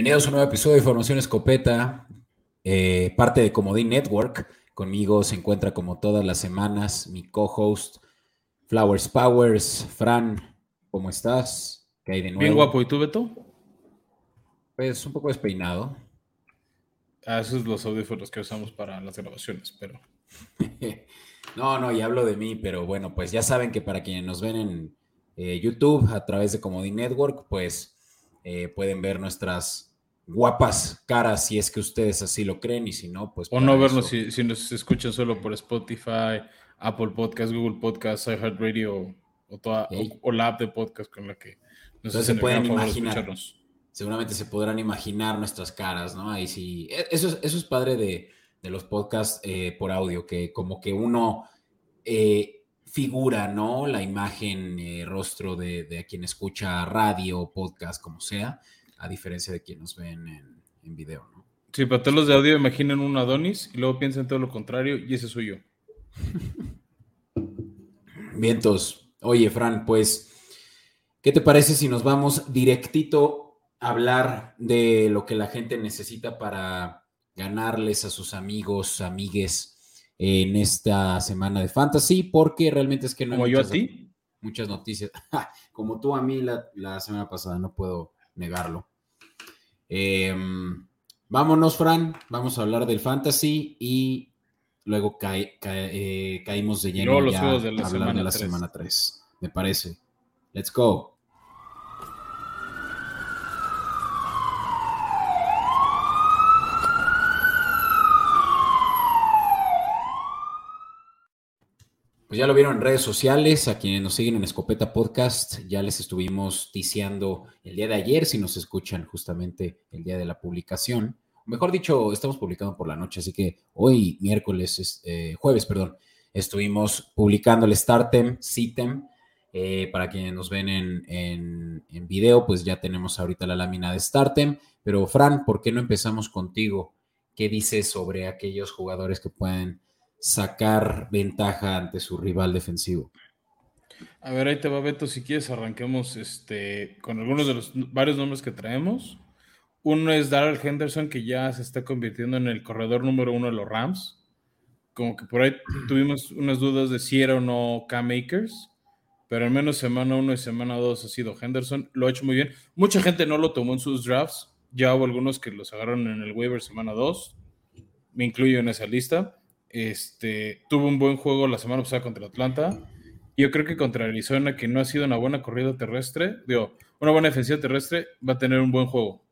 Bienvenidos a un nuevo episodio de Formación Escopeta, eh, parte de Comodín Network. Conmigo se encuentra como todas las semanas mi co-host Flowers Powers. Fran, ¿cómo estás? ¿Qué hay de nuevo? Bien guapo, ¿y tú, Beto? Pues un poco despeinado. Ah, esos son los audífonos que usamos para las grabaciones, pero... no, no, y hablo de mí, pero bueno, pues ya saben que para quienes nos ven en eh, YouTube a través de Comodín Network, pues eh, pueden ver nuestras guapas caras si es que ustedes así lo creen y si no, pues... O no vernos si, si, nos escuchan solo por Spotify, Apple Podcast, Google Podcast, iHeartRadio o, toda, o, la app de podcast con la que nos se pueden imaginar. Seguramente se podrán imaginar nuestras caras, ¿no? Ahí sí. E, eso es, eso es padre de, los podcasts eh, por audio, que como que uno... Eh, figura, ¿no? La imagen, eh, rostro de, de, quien escucha radio, podcast, como sea, a diferencia de quien nos ven en, en video, ¿no? Sí, para todos los de audio imaginen un Adonis y luego piensen todo lo contrario y ese soy yo. Vientos. Oye, Fran, pues, ¿qué te parece si nos vamos directito a hablar de lo que la gente necesita para ganarles a sus amigos, amigues, en esta semana de fantasy, porque realmente es que no hay muchas, yo a ti? muchas noticias. Como tú a mí la, semana pasada, no puedo negarlo. Em, vámonos, Fran, vamos a hablar del fantasy y luego eh, caímos de lleno los ya de la a hablar de la semana 3. Me parece. Let's go. Pues ya lo vieron en redes sociales, a quienes nos siguen en Escopeta Podcast, ya les estuvimos ticiando el día de ayer, si nos escuchan justamente el día de la publicación. Mejor dicho, estamos publicando por la noche, así que hoy, miércoles, eh, jueves, perdón, estuvimos publicando el Startem, Sitem. Eh, para quienes nos ven en, en, en, video, pues ya tenemos ahorita la lámina de Startem. Pero Fran, ¿por qué no empezamos contigo? ¿Qué dices sobre aquellos jugadores que pueden sacar ventaja ante su rival defensivo. A ver, ahí te va Beto, si quieres arranquemos este, con algunos de los varios nombres que traemos. Uno es Darrell Henderson, que ya se está convirtiendo en el corredor número uno de los Rams. Como que por ahí tuvimos unas dudas de si era o no Cam Akers, pero al menos semana uno y semana dos ha sido Henderson. Lo ha hecho muy bien. Mucha gente no lo tomó en sus drafts. Ya hubo algunos que los agarraron en el waiver semana dos. Me incluyo en esa lista. Este, tuvo un buen juego la semana pasada contra Atlanta. Yo creo que contra Arizona, que no ha sido una buena corrida terrestre, digo, una buena defensiva terrestre, va a tener un buen juego.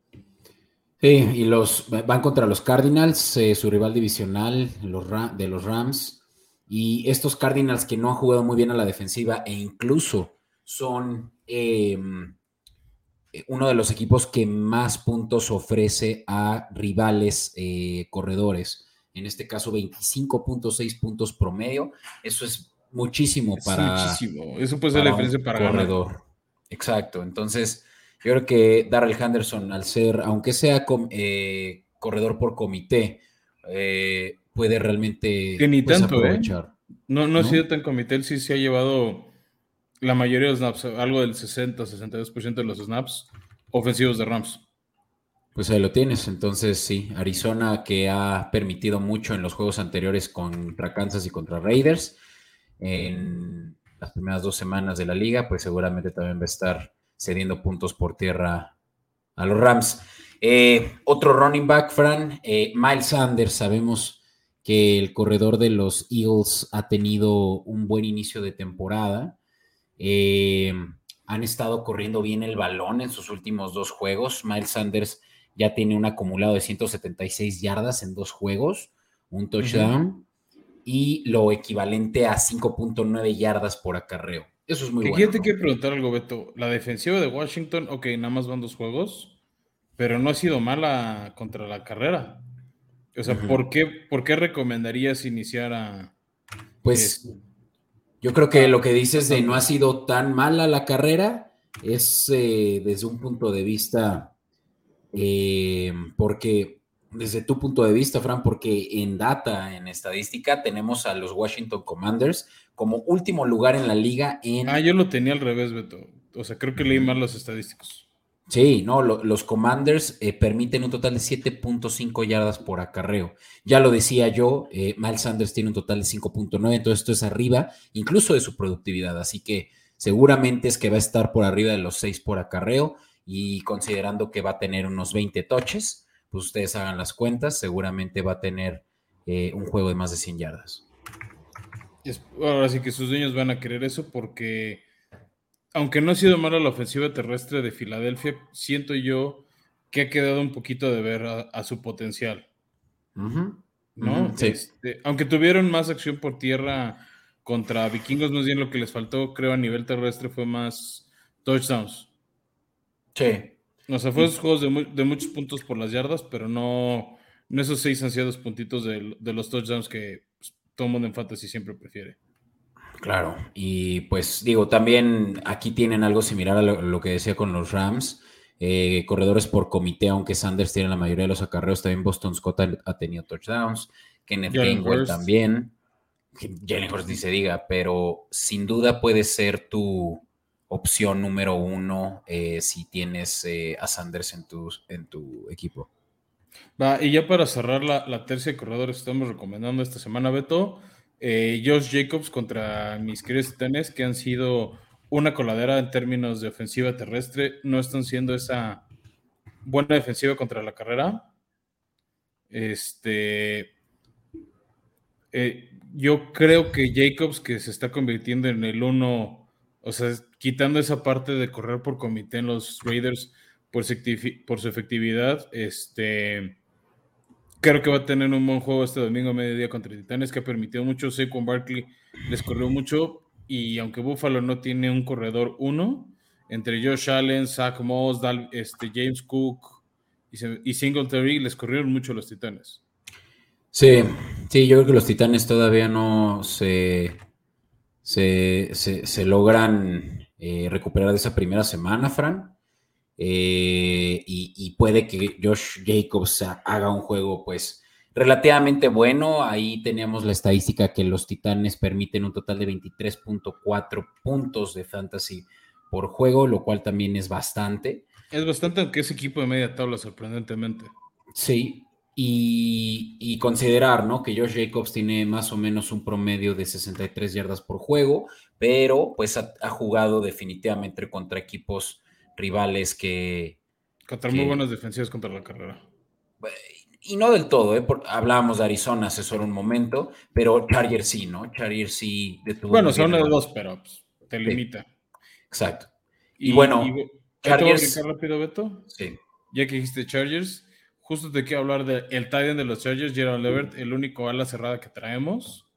Sí, y los van contra los Cardinals, eh, su rival divisional los de los Rams. Y estos Cardinals que no han jugado muy bien a la defensiva e incluso son em, uno de los equipos que más puntos ofrece a rivales eh, corredores en este caso 25.6 puntos promedio. Eso es muchísimo para. Muchísimo. Eso puede ser la diferencia para corredor. Exacto. Entonces, yo creo que Darrell Henderson, al ser, aunque sea eh, corredor por comité, eh, puede realmente ni pues, tanto, ¿eh? No, no, ha sido tan comité, él sí se ha llevado la mayoría de los snaps, algo del 60-62% de los snaps ofensivos de Rams. Pues ahí lo tienes. Entonces, sí, Arizona que ha permitido mucho en los juegos anteriores contra Kansas y contra Raiders. En las primeras dos semanas de la liga, pues seguramente también va a estar cediendo puntos por tierra a los Rams. Eh, otro running back, Fran, eh, Miles Sanders. Sabemos que el corredor de los Eagles ha tenido un buen inicio de temporada. Eh, han estado corriendo bien el balón en sus últimos dos juegos. Miles Sanders ya tiene un acumulado de 176 yardas en dos juegos, un touchdown y lo equivalente a 5.9 yardas por acarreo. Eso es muy bueno. te quiero preguntar algo, Beto. La defensiva de Washington, ok, nada más van dos juegos, pero no ha sido mala contra la carrera. O sea, ¿por, qué, ¿por qué recomendarías iniciar a... Pues yo creo que lo que dices de no ha sido tan mala la carrera es eh, desde un punto de vista eh, porque desde tu punto de vista, Fran, porque en data, en estadística, tenemos a los Washington Commanders como último lugar en la liga en... Ah, yo lo tenía al revés, Beto. O sea, creo que leí mal los estadísticos. Sí, no, los Commanders eh, permiten un total de 7.5 yardas por acarreo. Ya lo decía yo, eh, Miles Sanders tiene un total de 5.9, entonces esto es arriba incluso de su productividad, así que seguramente es que va a estar por arriba de los 6 por acarreo y considerando que va a tener unos 20 toches, pues ustedes hagan las cuentas, seguramente va a tener eh, un juego de más de 100 yardas. Ahora sí que sus dueños van a querer eso porque aunque no ha sido mala la ofensiva terrestre de Filadelfia, siento yo que ha quedado un poquito de ver a, su potencial. ¿No? Este, aunque tuvieron más acción por tierra contra vikingos, más bien lo que les faltó, creo, a nivel terrestre fue más touchdowns. Sí. O sea, fue esos juegos de, muchos puntos por las yardas, pero no, no esos seis ansiados puntitos de, los touchdowns que pues, todo mundo en fantasy siempre prefiere. Claro, y pues digo, también aquí tienen algo similar a lo, que decía con los Rams, eh, corredores por comité, aunque Sanders tiene la mayoría de los acarreos, también Boston Scott ha, tenido touchdowns, Kenneth Gainwell también, Jalen Hurst ni se diga, pero sin duda puede ser tu opción número uno eh, si tienes eh, a Sanders en tu, en tu equipo. Va, y ya para cerrar la, la tercia de corredores estamos recomendando esta semana, Beto, eh, Josh Jacobs contra mis queridos que han sido una coladera en términos de ofensiva terrestre, no están siendo esa buena defensiva contra la carrera. Este, yo creo que Jacobs, que se está convirtiendo en el uno, o sea, quitando esa parte de correr por comité en los Raiders por su efectividad, este, Creo que va a tener un buen juego este domingo a mediodía contra Titanes, que ha permitido mucho. Saquon Barkley les corrió mucho. Y aunque Buffalo no tiene un corredor uno, entre Josh Allen, Zach Moss, este, James Cook y, Singletary les corrieron mucho los Titanes. Sí, sí, yo creo que los Titanes todavía no se, se, logran eh, recuperar de esa primera semana, Fran. Eh, y, puede que Josh Jacobs haga un juego pues relativamente bueno. Ahí teníamos la estadística que los Titanes permiten un total de 23.4 puntos de fantasy por juego, lo cual también es bastante. Es bastante, aunque es equipo de media tabla, sorprendentemente. Sí, y, considerar, ¿no? Que Josh Jacobs tiene más o menos un promedio de 63 yardas por juego, pero pues ha jugado definitivamente contra equipos rivales que... Contra muy buenas defensivas contra la carrera. Y no del todo, ¿eh? hablábamos de Arizona hace solo un momento, pero Chargers sí, ¿no? Chargers sí detuvo. Bueno, son de dos, pero pues, te limita. Exacto. Y, bueno, Chargers. rápido, Beto? Sí. Ya que dijiste Chargers, justo te quiero hablar del el Titan de los Chargers, Gerald Levert, el único ala cerrada que traemos.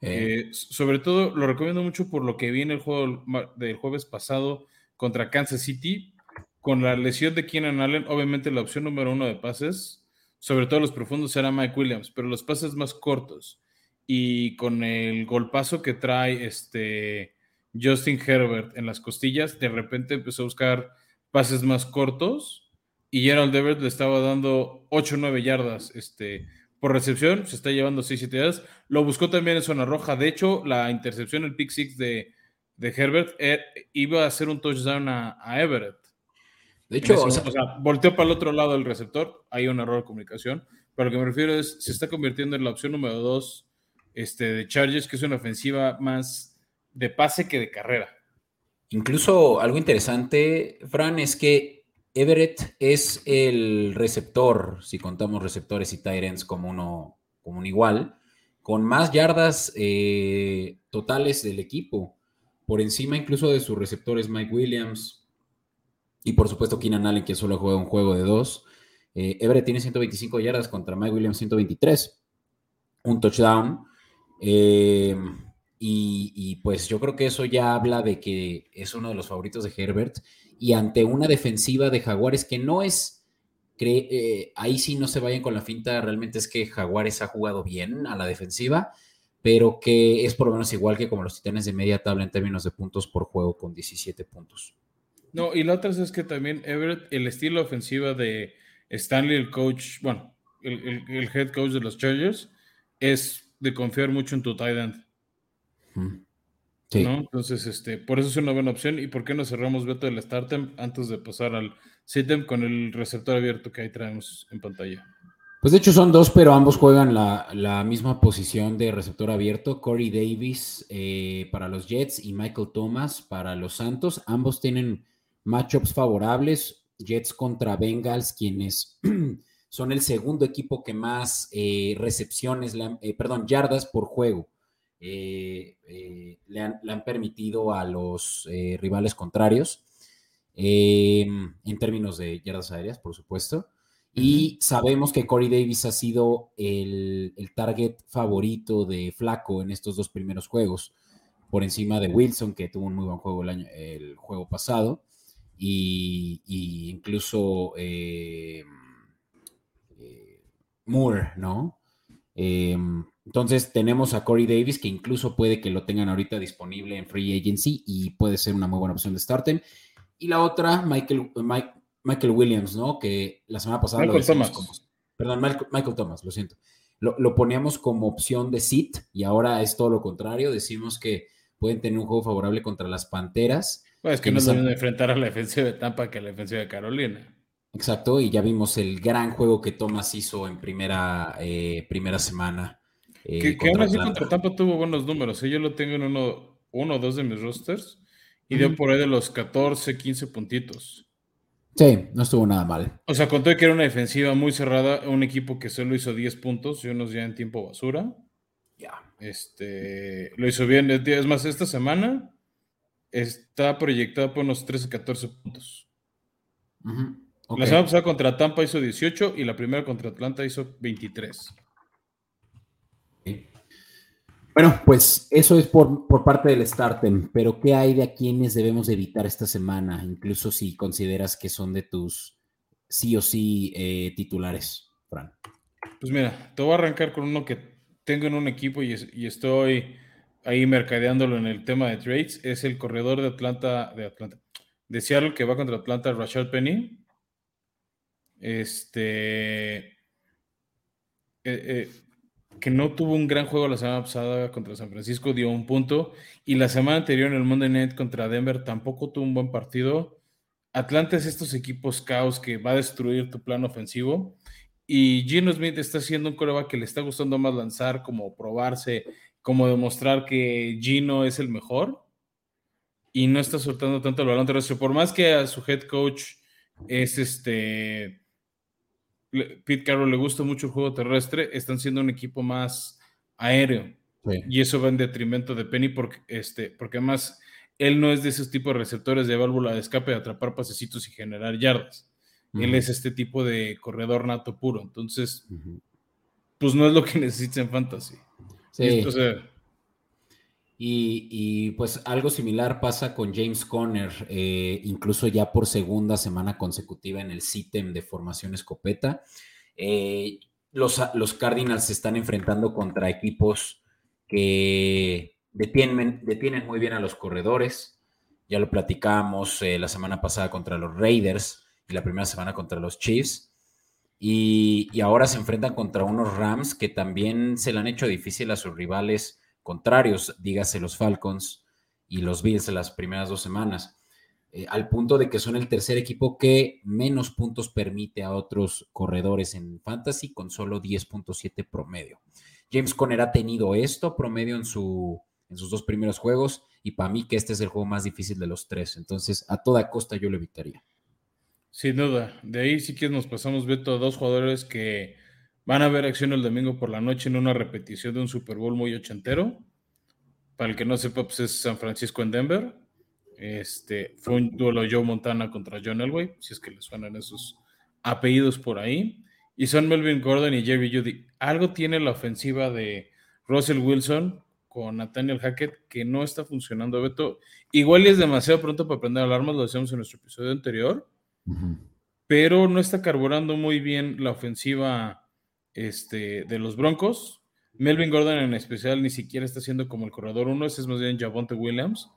Eh. Eh, sobre todo lo recomiendo mucho por lo que vi en el juego del jueves pasado contra Kansas City. Con la lesión de Keenan Allen, obviamente la opción número uno de pases, sobre todo los profundos, será Mike Williams, pero los pases más cortos y con el golpazo que trae este Justin Herbert en las costillas, de repente empezó a buscar pases más cortos y Gerald Everett le estaba dando 8 o 9 yardas este, por recepción, se está llevando 6 7 yardas. Lo buscó también en zona roja. De hecho, la intercepción, el pick six de, de Herbert eh, iba a hacer un touchdown a, Everett. De hecho, o sea, volteó para el otro lado del receptor, hay un error de comunicación, pero lo que me refiero es, se está convirtiendo en la opción número dos este, de Chargers, que es una ofensiva más de pase que de carrera. Incluso algo interesante, Fran, es que Everett es el receptor, si contamos receptores y Tyrants como uno, como un igual, con más yardas eh, totales del equipo por encima incluso de sus receptores Mike Williams y por supuesto Keenan Allen, que solo juega un juego de dos. Eh, Everett tiene 125 yardas contra Mike Williams 123, un touchdown. Eh, y, pues yo creo que eso ya habla de que es uno de los favoritos de Herbert. Y ante una defensiva de Jaguares que no es, eh, ahí sí no se vayan con la finta, realmente es que Jaguares ha jugado bien a la defensiva pero que es por lo menos igual que como los Titanes de media tabla en términos de puntos por juego con 17 puntos. No, y la otra es que también Everett, el estilo ofensiva de Stanley, el coach, bueno, el, head coach de los Chargers, es de confiar mucho en tu tight end. Entonces, este, por eso es una buena opción. ¿Y por qué no cerramos Beto del Startem antes de pasar al Sitem con el receptor abierto que ahí traemos en pantalla? Pues de hecho son dos, pero ambos juegan la, misma posición de receptor abierto. Corey Davis eh, para los Jets y Michael Thomas para los Santos. Ambos tienen matchups favorables. Jets contra Bengals, quienes son el segundo equipo que más eh, recepciones, eh, perdón, yardas por juego le han, permitido a los rivales contrarios, en términos de yardas aéreas, por supuesto. Y sabemos que Corey Davis ha sido el, target favorito de Flaco en estos dos primeros juegos, por encima de Wilson, que tuvo un muy buen juego el, año, el juego pasado, y, incluso eh, eh, Moore, ¿no? Entonces tenemos a Corey Davis, que incluso puede que lo tengan ahorita disponible en Free Agency y puede ser una muy buena opción de starten. Y la otra, Michael, Mike, Michael Williams, ¿no? Que la semana pasada Michael Thomas. perdón, Michael, Thomas, lo siento. Lo, poníamos como opción de sit y ahora es todo lo contrario. Decimos que pueden tener un juego favorable contra las Panteras. Pues es que, no deben enfrentar a la defensiva de Tampa que a la defensiva de Carolina. Exacto, y ya vimos el gran juego que Thomas hizo en primera, eh, primera semana. Eh, que, aún así contra Tampa tuvo buenos números. ¿eh? Yo lo tengo en uno, uno o dos de mis rosters y dio por ahí de los 14, 15 puntitos. Sí, no estuvo nada mal. O sea, contó que era una defensiva muy cerrada, un equipo que solo hizo 10 puntos y unos ya en tiempo basura. Ya. Este, lo hizo bien. Es más, esta semana está proyectada por unos 13, 14 puntos. La semana pasada contra Tampa hizo 18 y la primera contra Atlanta hizo 23. Bueno, pues eso es por, parte del Startem, pero ¿qué hay de a quienes debemos evitar esta semana? Incluso si consideras que son de tus sí o sí eh, titulares, Fran. Pues mira, te voy a arrancar con uno que tengo en un equipo y, estoy ahí mercadeándolo en el tema de trades. Es el corredor de Atlanta, de Atlanta, de Seattle que va contra Atlanta, Rashad Penny. Este. Eh, eh, que no tuvo un gran juego la semana pasada contra San Francisco, dio un punto. Y la semana anterior en el Monday Night contra Denver tampoco tuvo un buen partido. Atlanta es estos equipos caos que va a destruir tu plan ofensivo. Y Gino Smith está haciendo un coreback que le está gustando más lanzar, como probarse, como demostrar que Gino es el mejor. Y no está soltando tanto el balón terrestre. Por más que a su head coach es este Pete Carroll le gusta mucho el juego terrestre, están siendo un equipo más aéreo. Y eso va en detrimento de Penny porque, este, porque además él no es de esos tipos de receptores de válvula de escape de atrapar pasecitos y generar yardas. Él es este tipo de corredor nato puro. Entonces, pues no es lo que necesitas en fantasy. Sí. Y, pues algo similar pasa con James Conner, eh, incluso ya por segunda semana consecutiva en el SITEM de formación escopeta. Eh, los, Cardinals se están enfrentando contra equipos que detienen, muy bien a los corredores. Ya lo platicamos eh, la semana pasada contra los Raiders y la primera semana contra los Chiefs. Y ahora se enfrentan contra unos Rams que también se le han hecho difícil a sus rivales contrarios, dígase los Falcons y los Bills en las primeras dos semanas, eh, al punto de que son el tercer equipo que menos puntos permite a otros corredores en fantasy con solo 10.7 promedio. James Conner ha tenido esto promedio en, su, en sus dos primeros juegos y para mí que este es el juego más difícil de los tres, entonces a toda costa yo lo evitaría. Sin duda, de ahí sí que nos pasamos, Beto, a dos jugadores que Van a ver acción el domingo por la noche en una repetición de un Super Bowl muy ochentero. Para el que no sepa, pues es San Francisco en Denver. Este, fue un duelo Joe Montana contra John Elway, si es que le suenan esos apellidos por ahí. Y son Melvin Gordon y Jerry Judy. Algo tiene la ofensiva de Russell Wilson con Nathaniel Hackett que no está funcionando, Beto. Igual es demasiado pronto para prender alarmas, lo decíamos en nuestro episodio anterior, pero no está carburando muy bien la ofensiva este, de los Broncos. Melvin Gordon en especial ni siquiera está siendo como el corredor uno, es más bien Javonte Williams.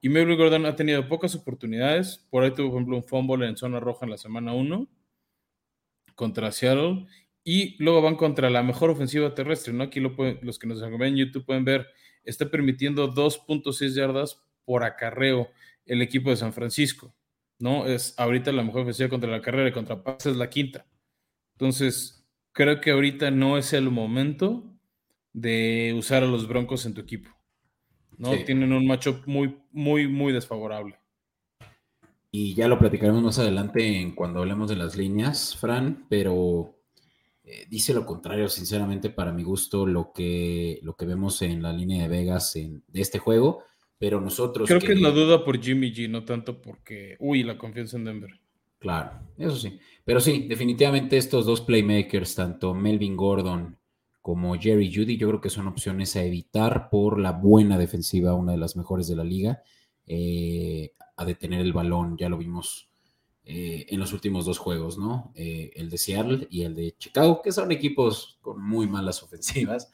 Y Melvin Gordon ha tenido pocas oportunidades. Por ahí tuvo, por ejemplo, un fumble en zona roja en la semana 1 contra Seattle. Y luego van contra la mejor ofensiva terrestre, ¿no? Aquí lo los que nos ven en YouTube pueden ver está permitiendo 2.6 yardas por acarreo el equipo de San Francisco. ¿no? Es ahorita la mejor ofensiva contra la carrera y contra pases es la quinta. Entonces, creo que ahorita no es el momento de usar a los Broncos en tu equipo. ¿no? Tienen un macho muy, muy, muy desfavorable. Y ya lo platicaremos más adelante en cuando hablemos de las líneas, Fran, pero eh, dice lo contrario, sinceramente, para mi gusto, lo que, lo que vemos en la línea de Vegas en, de este juego, pero nosotros... Creo que, es la duda por Jimmy G, no tanto porque, uy, la confianza en Denver. Claro, eso sí. Pero sí, definitivamente estos dos playmakers, tanto Melvin Gordon como Jerry Judy, yo creo que son opciones a evitar por la buena defensiva, una de las mejores de la liga, eh, a detener el balón, ya lo vimos eh, en los últimos dos juegos, ¿no? Eh, el de Seattle y el de Chicago, que son equipos con muy malas ofensivas.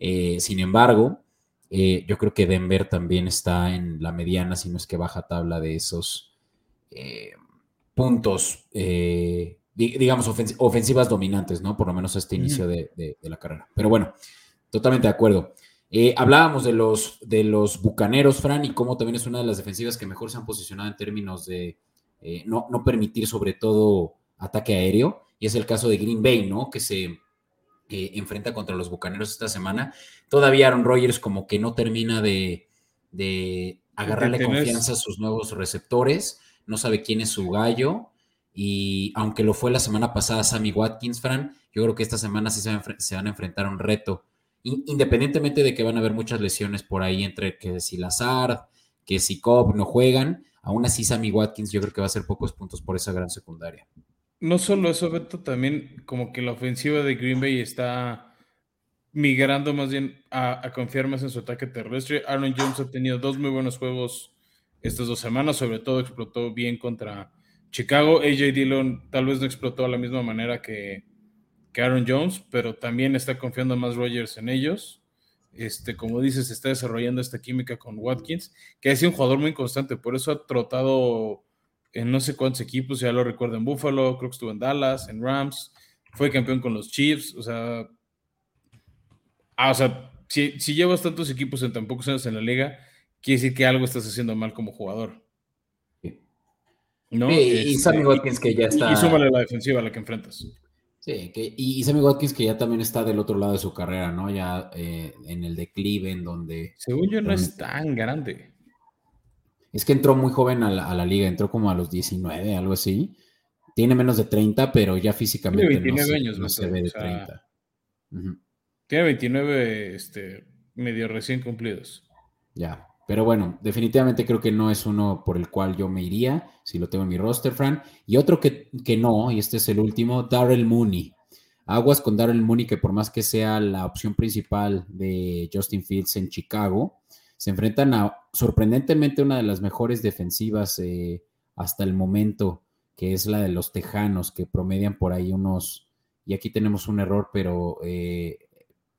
sin embargo, yo creo que Denver también está en la mediana, si no es que baja tabla de esos puntos digamos, ofensivas dominantes, ¿no? Por lo menos a este inicio de, la carrera. Pero bueno, totalmente de acuerdo. Eh, hablábamos de los, de los bucaneros, Fran, y cómo también es una de las defensivas que mejor se han posicionado en términos de eh, no, permitir, sobre todo, ataque aéreo. Y es el caso de Green Bay, ¿no? Que se enfrenta contra los bucaneros esta semana. Todavía Aaron Rodgers, como que no termina de, de agarrarle confianza a sus nuevos receptores. No sabe quién es su gallo y aunque lo fue la semana pasada Sammy Watkins, Fran, yo creo que esta semana sí se, van a enfrentar a un reto. Independientemente de que van a haber muchas lesiones por ahí entre que si Lazard, que si Cobb no juegan, aún así Sammy Watkins yo creo que va a hacer pocos puntos por esa gran secundaria. No solo eso, Beto, también como que la ofensiva de Green Bay está migrando más bien a, a confiar más en su ataque terrestre. Aaron Jones ha tenido dos muy buenos juegos estas dos semanas, sobre todo explotó bien contra Chicago, AJ Dillon tal vez no explotó de la misma manera que, Aaron Jones, pero también está confiando más Rogers en ellos. Este, como dices, está desarrollando esta química con Watkins, que ha sido un jugador muy constante, por eso ha trotado en no sé cuántos equipos, ya lo recuerdo en Buffalo, creo que estuvo en Dallas, en Rams, fue campeón con los Chiefs, o sea, ah, o sea, si, si llevas tantos equipos en tan pocos años en la liga, quiere decir que algo estás haciendo mal como jugador. ¿no? y Sammy este, Watkins que ya está. Y súmale la defensiva a la que enfrentas. Sí, que, y Sammy Watkins que ya también está del otro lado de su carrera, ¿no? Ya eh, en el declive, en donde. Según yo, no es tan grande. Es que entró muy joven a la, liga, entró como a los 19, algo así. Tiene menos de 30, pero ya físicamente Tiene 29 años, no se ve de 30. Tiene 29 este, medio recién cumplidos. Ya. Pero bueno, definitivamente creo que no es uno por el cual yo me iría, si lo tengo en mi roster, Fran. Y otro que, que no, y este es el último, Darrell Mooney. Aguas con Darrell Mooney, que por más que sea la opción principal de Justin Fields en Chicago, se enfrentan a sorprendentemente una de las mejores defensivas eh, hasta el momento, que es la de los Tejanos, que promedian por ahí unos, y aquí tenemos un error, pero eh,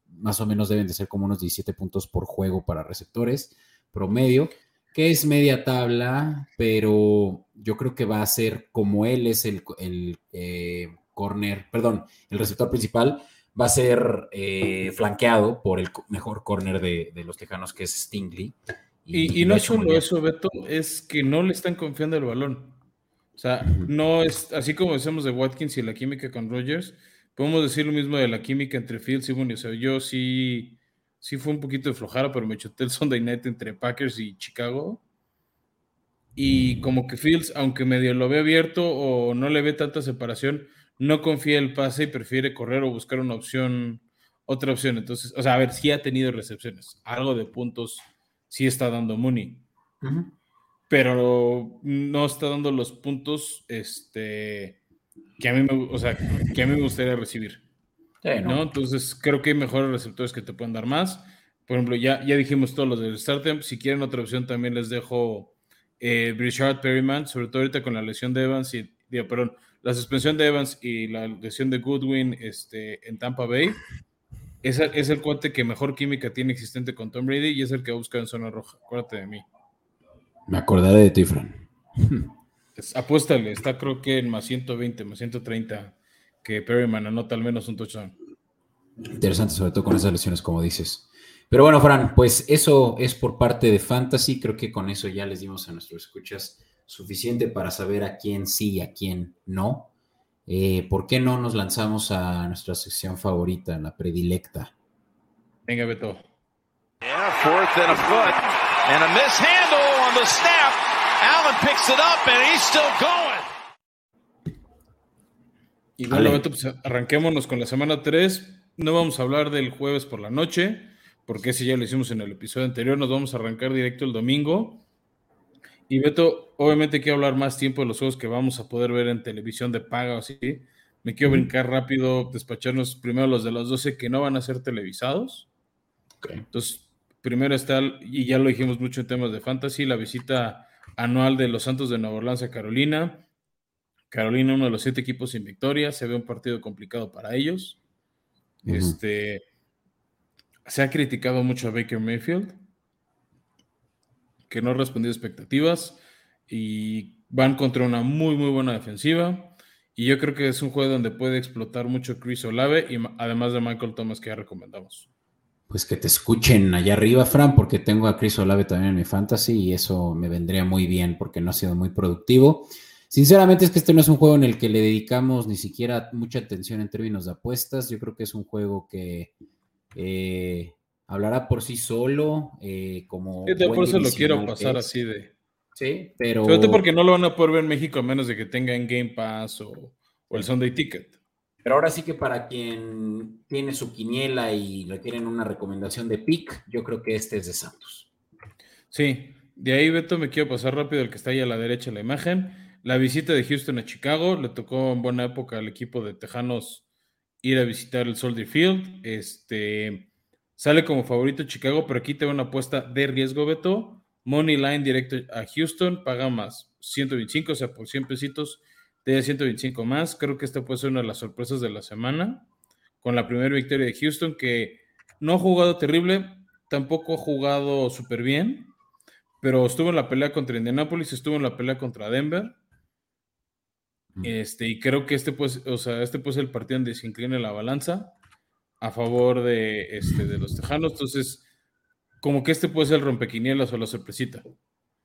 más o menos deben de ser como unos 17 puntos por juego para receptores promedio, que es media tabla, pero yo creo que va a ser como él es el, el eh, corner, perdón, el receptor principal, va a ser eh, flanqueado por el mejor corner de, los tejanos, que es Stingley. Y, no solo eso, Beto, es que no le están confiando el balón. O sea, no es, así como decimos de Watkins y la química con Rogers, podemos decir lo mismo de la química entre Fields y Mooney. O sea, yo sí sí fue un poquito de flojara, pero me chuté el Sunday Night entre Packers y Chicago. Y como que Fields, aunque medio lo ve abierto o no le ve tanta separación, no confía el pase y prefiere correr o buscar una opción, otra opción. Entonces, o sea, a ver, sí ha tenido recepciones. Algo de puntos sí está dando Mooney. Pero no está dando los puntos este, que, a mí me, o sea, que a mí me gustaría recibir. ¿No? Entonces, creo que hay mejores receptores que te pueden dar más. Por ejemplo, ya, ya dijimos todos los del Startem. Si quieren otra opción, también les dejo eh, Richard Perryman, sobre todo ahorita con la lesión de Evans y, perdón, la suspensión de Evans y la lesión de Goodwin este, en Tampa Bay. Es, es el cuate que mejor química tiene existente con Tom Brady y es el que busca en zona roja. Acuérdate de mí. Me acordaré de ti, Fran. apuéstale, está creo que en más 120, más 130 que Perryman anota al menos un touchdown. Interesante, sobre todo con esas lesiones, como dices. Pero bueno, Fran, pues eso es por parte de Fantasy. Creo que con eso ya les dimos a nuestros escuchas suficiente para saber a quién sí y a quién no. Eh, ¿Por qué no nos lanzamos a nuestra sección favorita, la predilecta? Venga, Beto. Yeah, fourth and a foot. And a mishandle on the snap. Allen picks it up and he's still going. Y bueno, Beto, pues arranquémonos con la semana 3. No vamos a hablar del jueves por la noche porque ese ya lo hicimos en el episodio anterior, nos vamos a arrancar directo el domingo. Y Beto, obviamente quiero hablar más tiempo de los juegos que vamos a poder ver en televisión de paga o así. Me quiero brincar rápido, despacharnos primero los de los 12 que no van a ser televisados. Entonces, primero está, y ya lo dijimos mucho en temas de fantasy, la visita anual de los Santos de Nueva Orleans a Carolina. Carolina, uno de los siete equipos sin victoria, se ve un partido complicado para ellos. Este se ha criticado mucho a Baker Mayfield, que no ha respondido a expectativas y van contra una muy, muy buena defensiva. Y yo creo que es un juego donde puede explotar mucho Chris Olave y además de Michael Thomas que ya recomendamos. Pues que te escuchen allá arriba, Fran, porque tengo a Chris Olave también en mi fantasy y eso me vendría muy bien porque no ha sido muy productivo. Sinceramente es que este no es un juego en el que le dedicamos ni siquiera mucha atención en términos de apuestas. Yo creo que es un juego que eh, hablará por sí solo, eh, como... por eso lo quiero pasar así de... Sí, pero... Sobre porque no lo van a poder ver en México a menos de que tengan Game Pass o, el Sunday Ticket. Pero ahora sí que para quien tiene su quiniela y requieren una recomendación de pick, yo creo que este es de Santos. Sí, de ahí Beto me quiero pasar rápido el que está ahí a la derecha de la imagen. La visita de Houston a Chicago, le tocó en buena época al equipo de Tejanos ir a visitar el Soldier Field. Este sale como favorito Chicago, pero aquí te una apuesta de riesgo, Beto. Money line directo a Houston, paga más 125, o sea, por 100 pesitos te da 125 más. Creo que esta puede ser una de las sorpresas de la semana. Con la primera victoria de Houston, que no ha jugado terrible, tampoco ha jugado súper bien, pero estuvo en la pelea contra Indianapolis, estuvo en la pelea contra Denver este, y creo que este pues, o sea, este pues el partido donde se inclina la balanza a favor de, este, de los Tejanos. Entonces, como que este puede ser el rompequinielas o la sorpresita.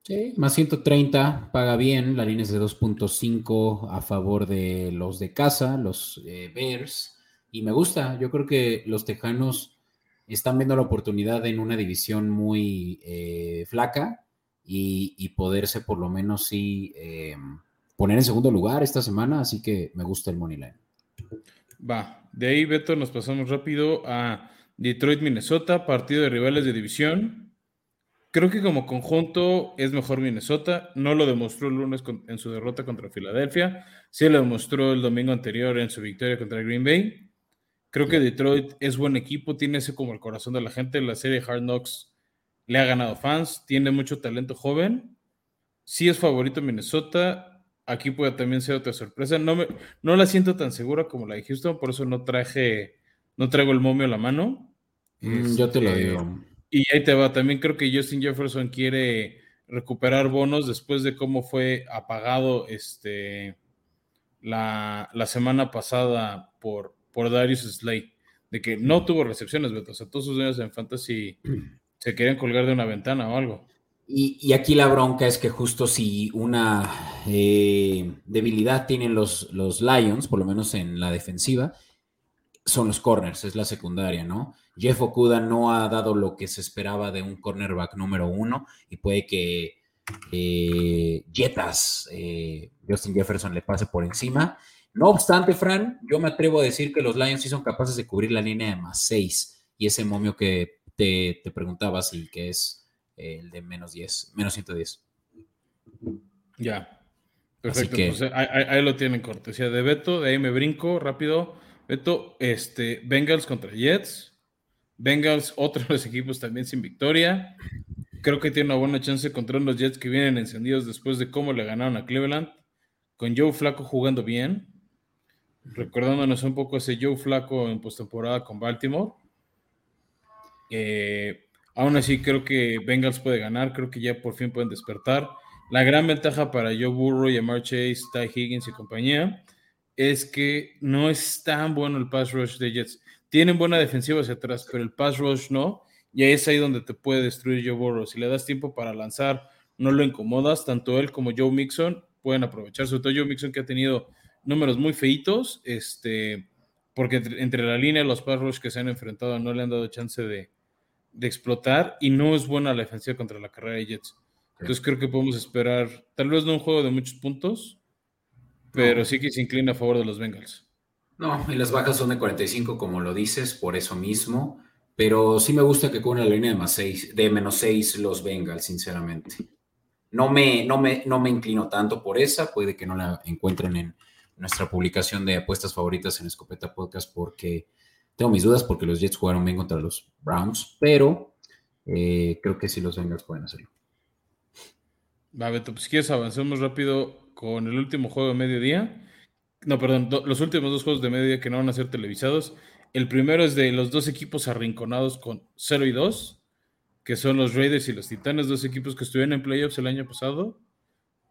Sí, más 130, paga bien, la línea es de 2.5 a favor de los de casa, los eh, Bears, y me gusta, yo creo que los Tejanos están viendo la oportunidad en una división muy eh, flaca y, y, poderse por lo menos sí eh, poner en segundo lugar esta semana, así que me gusta el money line. Va, de ahí Beto nos pasamos rápido a Detroit, Minnesota, partido de rivales de división. Creo que como conjunto es mejor Minnesota. No lo demostró el lunes en su derrota contra Filadelfia. Sí lo demostró el domingo anterior en su victoria contra Green Bay. Creo que Detroit es buen equipo, tiene ese como el corazón de la gente. La serie Hard Knocks le ha ganado fans, tiene mucho talento joven. Sí es favorito Minnesota aquí puede también ser otra sorpresa. No, me, no la siento tan segura como la de Houston, por eso no traje, no traigo el momio a la mano. Mm, yo te lo este, digo. Y ahí te va. También creo que Justin Jefferson quiere recuperar bonos después de cómo fue apagado este, la, semana pasada por, por Darius Slay. De que no tuvo recepciones, Beto. O sea, todos sus años en Fantasy se querían colgar de una ventana o algo. Y, aquí la bronca es que justo si una eh, debilidad tienen los, los Lions, por lo menos en la defensiva, son los corners, es la secundaria, ¿no? Jeff Okuda no ha dado lo que se esperaba de un cornerback número uno y puede que eh, Jetas, eh, Justin Jefferson le pase por encima. No obstante, Fran, yo me atrevo a decir que los Lions sí son capaces de cubrir la línea de más seis y ese momio que te, te preguntabas y que es el de menos 10, menos 110. Ya. Perfecto. Pues, ahí, lo tienen cortesía de Beto. De ahí me brinco rápido. Beto, este, Bengals contra Jets. Bengals, otro de los equipos también sin victoria. Creo que tiene una buena chance contra los Jets que vienen encendidos después de cómo le ganaron a Cleveland. Con Joe Flaco jugando bien. Recordándonos un poco ese Joe Flaco en postemporada con Baltimore. Eh, Aún así, creo que Bengals puede ganar. Creo que ya por fin pueden despertar. La gran ventaja para Joe Burrow, Amar Chase, Ty Higgins y compañía es que no es tan bueno el pass rush de Jets. Tienen buena defensiva hacia atrás, pero el pass rush no. y ahí es ahí donde te puede destruir Joe Burrow. Si le das tiempo para lanzar, no lo incomodas, tanto él como Joe Mixon pueden aprovechar, sobre todo Joe Mixon que ha tenido números muy feitos, este, porque entre, la línea los pass que se han enfrentado no le han dado chance de, de explotar y no es buena la defensiva contra la carrera de Jets. Entonces creo que podemos esperar, tal vez no un juego de muchos puntos, pero sí que se inclina a favor de los Bengals. No, y las bajas son de 45, como lo dices, por eso mismo. Pero sí me gusta que con la línea de, más seis, de menos 6 los Bengals, sinceramente. No me, no, me, no me inclino tanto por esa, puede que no la encuentren en nuestra publicación de apuestas favoritas en Escopeta Podcast, porque tengo mis dudas, porque los Jets jugaron bien contra los Browns, pero eh, creo que sí los Bengals pueden hacerlo. Va, Beto, pues si quieres avancemos rápido con el último juego de mediodía. No, perdón, los últimos dos juegos de mediodía que no van a ser televisados. El primero es de los dos equipos arrinconados con 0 y 2, que son los Raiders y los Titanes, dos equipos que estuvieron en playoffs el año pasado,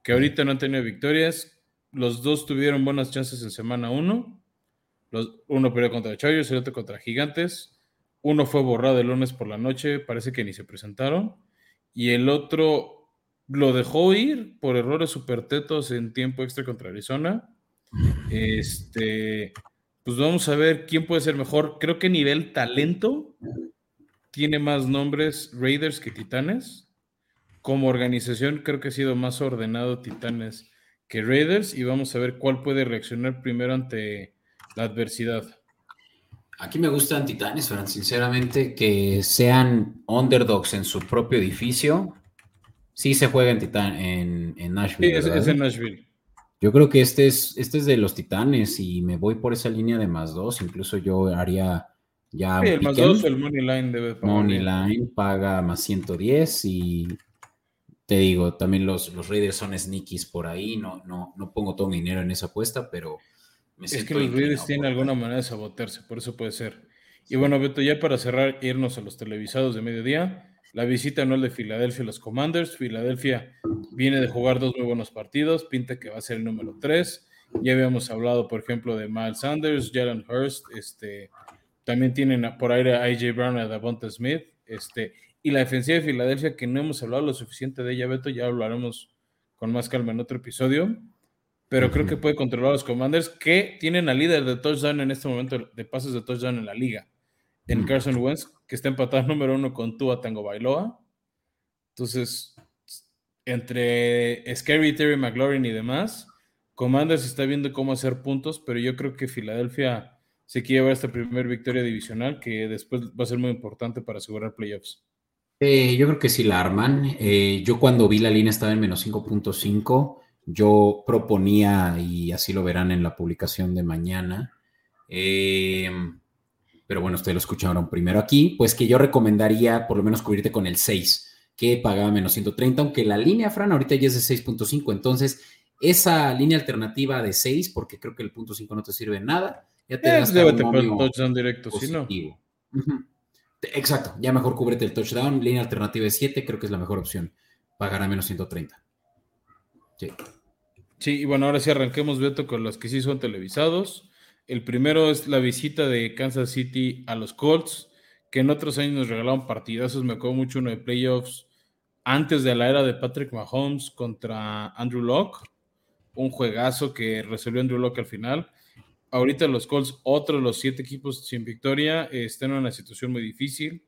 que ahorita no han tenido victorias. Los dos tuvieron buenas chances en semana 1. Uno perdió contra Chargers, el otro contra Gigantes. Uno fue borrado el lunes por la noche, parece que ni se presentaron. Y el otro lo dejó ir por errores supertetos en tiempo extra contra Arizona. Este, pues vamos a ver quién puede ser mejor. Creo que nivel talento tiene más nombres Raiders que Titanes. Como organización creo que ha sido más ordenado Titanes que Raiders y vamos a ver cuál puede reaccionar primero ante la adversidad. Aquí me gustan Titanes, Fran, sinceramente, que sean underdogs en su propio edificio Sí se juega en, Titán, en, Nashville. Sí, es, en Nashville. Yo creo que este es, este es de los Titanes y me voy por esa línea de más dos. Incluso yo haría ya. Sí, el más dos, el Money Line debe pagar. Money Line paga más 110 y te digo, también los, los Raiders son sneakies por ahí. No, no, no pongo todo mi dinero en esa apuesta, pero. Es que los Raiders tienen alguna manera de sabotearse, por eso puede ser. Y bueno, Beto, ya para cerrar, irnos a los televisados de mediodía. La visita es de Filadelfia a los Commanders. Filadelfia viene de jugar dos muy buenos partidos. Pinta que va a ser el número 3. Ya habíamos hablado, por ejemplo, de Miles Sanders, Jalen Hurst. Este, también tienen por aire a AJ Brown y a Davonta Smith. Este, y la defensiva de Filadelfia, que no hemos hablado lo suficiente de ella, Beto, ya hablaremos con más calma en otro episodio. Pero creo que puede controlar a los Commanders, que tienen al líder de touchdown en este momento de pases de touchdown en la liga en Carson Wentz, que está empatado número uno con Tua Tango Bailoa. Entonces, entre Scary, Terry McLaurin y demás, Commanders está viendo cómo hacer puntos, pero yo creo que Filadelfia se quiere llevar esta primera victoria divisional que después va a ser muy importante para asegurar playoffs. Eh, yo creo que sí la arman. Eh, yo cuando vi la línea estaba en menos 5.5. Yo proponía, y así lo verán en la publicación de mañana, eh, pero bueno, ustedes lo escucharon primero aquí, pues que yo recomendaría por lo menos cubrirte con el 6, que pagaba menos 130, aunque la línea, Fran, ahorita ya es de 6.5, entonces esa línea alternativa de 6, porque creo que el punto 5 no te sirve de nada, ya te das un touchdown directo, si no. Exacto, ya mejor cúbrete el touchdown, línea alternativa de 7, creo que es la mejor opción, pagará menos 130. Sí. Sí, y bueno, ahora sí arranquemos, Beto, con los que sí son televisados. El primero es la visita de Kansas City a los Colts, que en otros años nos regalaron partidazos. Me acuerdo mucho uno de playoffs antes de la era de Patrick Mahomes contra Andrew Locke. Un juegazo que resolvió Andrew Locke al final. Ahorita los Colts, otros los siete equipos sin victoria, están en una situación muy difícil.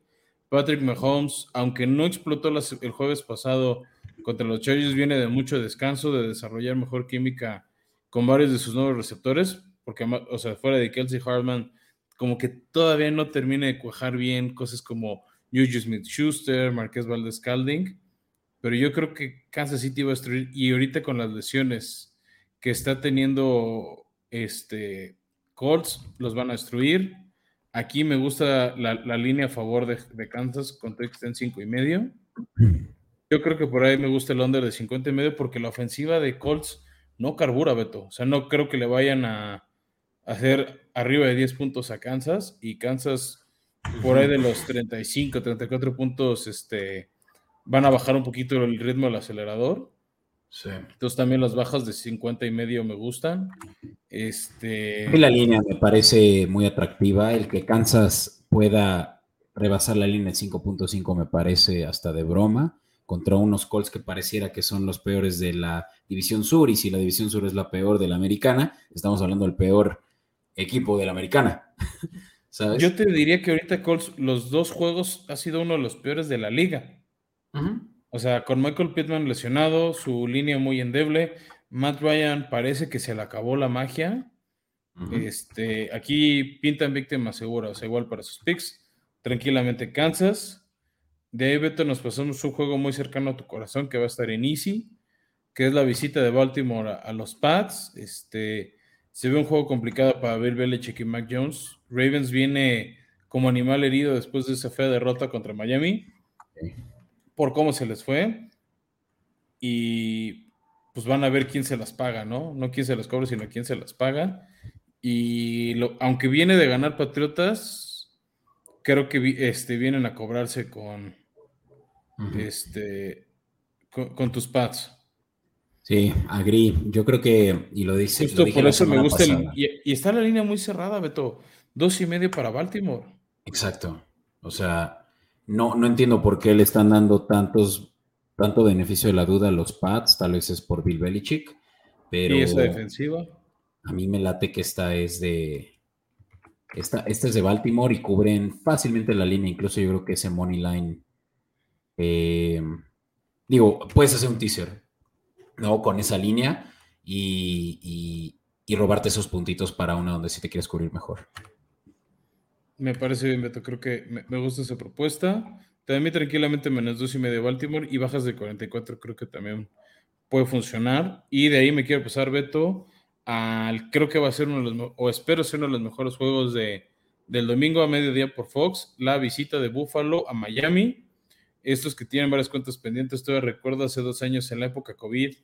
Patrick Mahomes, aunque no explotó el jueves pasado contra los Chargers, viene de mucho descanso, de desarrollar mejor química con varios de sus nuevos receptores, porque, o sea, fuera de Kelsey Hartman, como que todavía no termina de cuajar bien cosas como Juju Smith Schuster, Marqués Valdez Calding, pero yo creo que Kansas City va a destruir, y ahorita con las lesiones que está teniendo este Colts, los van a destruir. Aquí me gusta la, línea a favor de, Kansas con en 5 y medio. Yo creo que por ahí me gusta el under de 50 y medio porque la ofensiva de Colts no carbura, Beto. O sea, no creo que le vayan a, hacer arriba de 10 puntos a Kansas y Kansas por ahí de los 35, 34 puntos este, van a bajar un poquito el ritmo del acelerador. Sí. Entonces también las bajas de 50 y medio me gustan. Este... la línea me parece muy atractiva, el que Kansas pueda rebasar la línea de 5.5 me parece hasta de broma contra unos Colts que pareciera que son los peores de la División Sur y si la División Sur es la peor de la Americana, estamos hablando del peor equipo de la Americana. Yo te diría que ahorita Colts, los dos juegos ha sido uno de los peores de la liga. O sea, con Michael Pittman lesionado, su línea muy endeble, Matt Ryan parece que se le acabó la magia. Este, aquí pintan víctimas seguras, o sea, igual para sus picks. Tranquilamente Kansas, de ahí, Beto, nos pasamos un juego muy cercano a tu corazón que va a estar en Easy, que es la visita de Baltimore a, los Pats. Este, se ve un juego complicado para Bill Belichick y Mac Jones. Ravens viene como animal herido después de esa fea derrota contra Miami, por cómo se les fue. Y pues van a ver quién se las paga, ¿no? No quién se las cobra, sino quién se las paga. Y aunque viene de ganar Patriotas, creo que este, vienen a cobrarse con, este, con, tus pads. Sí, agri. Yo creo que, y lo dice. Justo por eso me gusta. y, está la línea muy cerrada, Beto. Dos y medio para Baltimore. Exacto. O sea, no, no entiendo por qué le están dando tantos, tanto beneficio de la duda a los pads. Tal vez es por Bill Belichick. Pero. ¿Y esa defensiva? A mí me late que esta es de. Esta, esta es de Baltimore y cubren fácilmente la línea. Incluso yo creo que ese money line eh, digo, puedes hacer un teaser, ¿no? Con esa línea y, robarte esos puntitos para una donde sí te quieres cubrir mejor. Me parece bien, Beto. Creo que me, gusta esa propuesta. También tranquilamente menos dos y medio Baltimore y bajas de 44 creo que también puede funcionar. Y de ahí me quiero pasar, Beto, al creo que va a ser uno de los, o espero ser uno de los mejores juegos de, del domingo a mediodía por Fox, la visita de Buffalo a Miami estos que tienen varias cuentas pendientes, todavía recuerdo hace dos años en la época COVID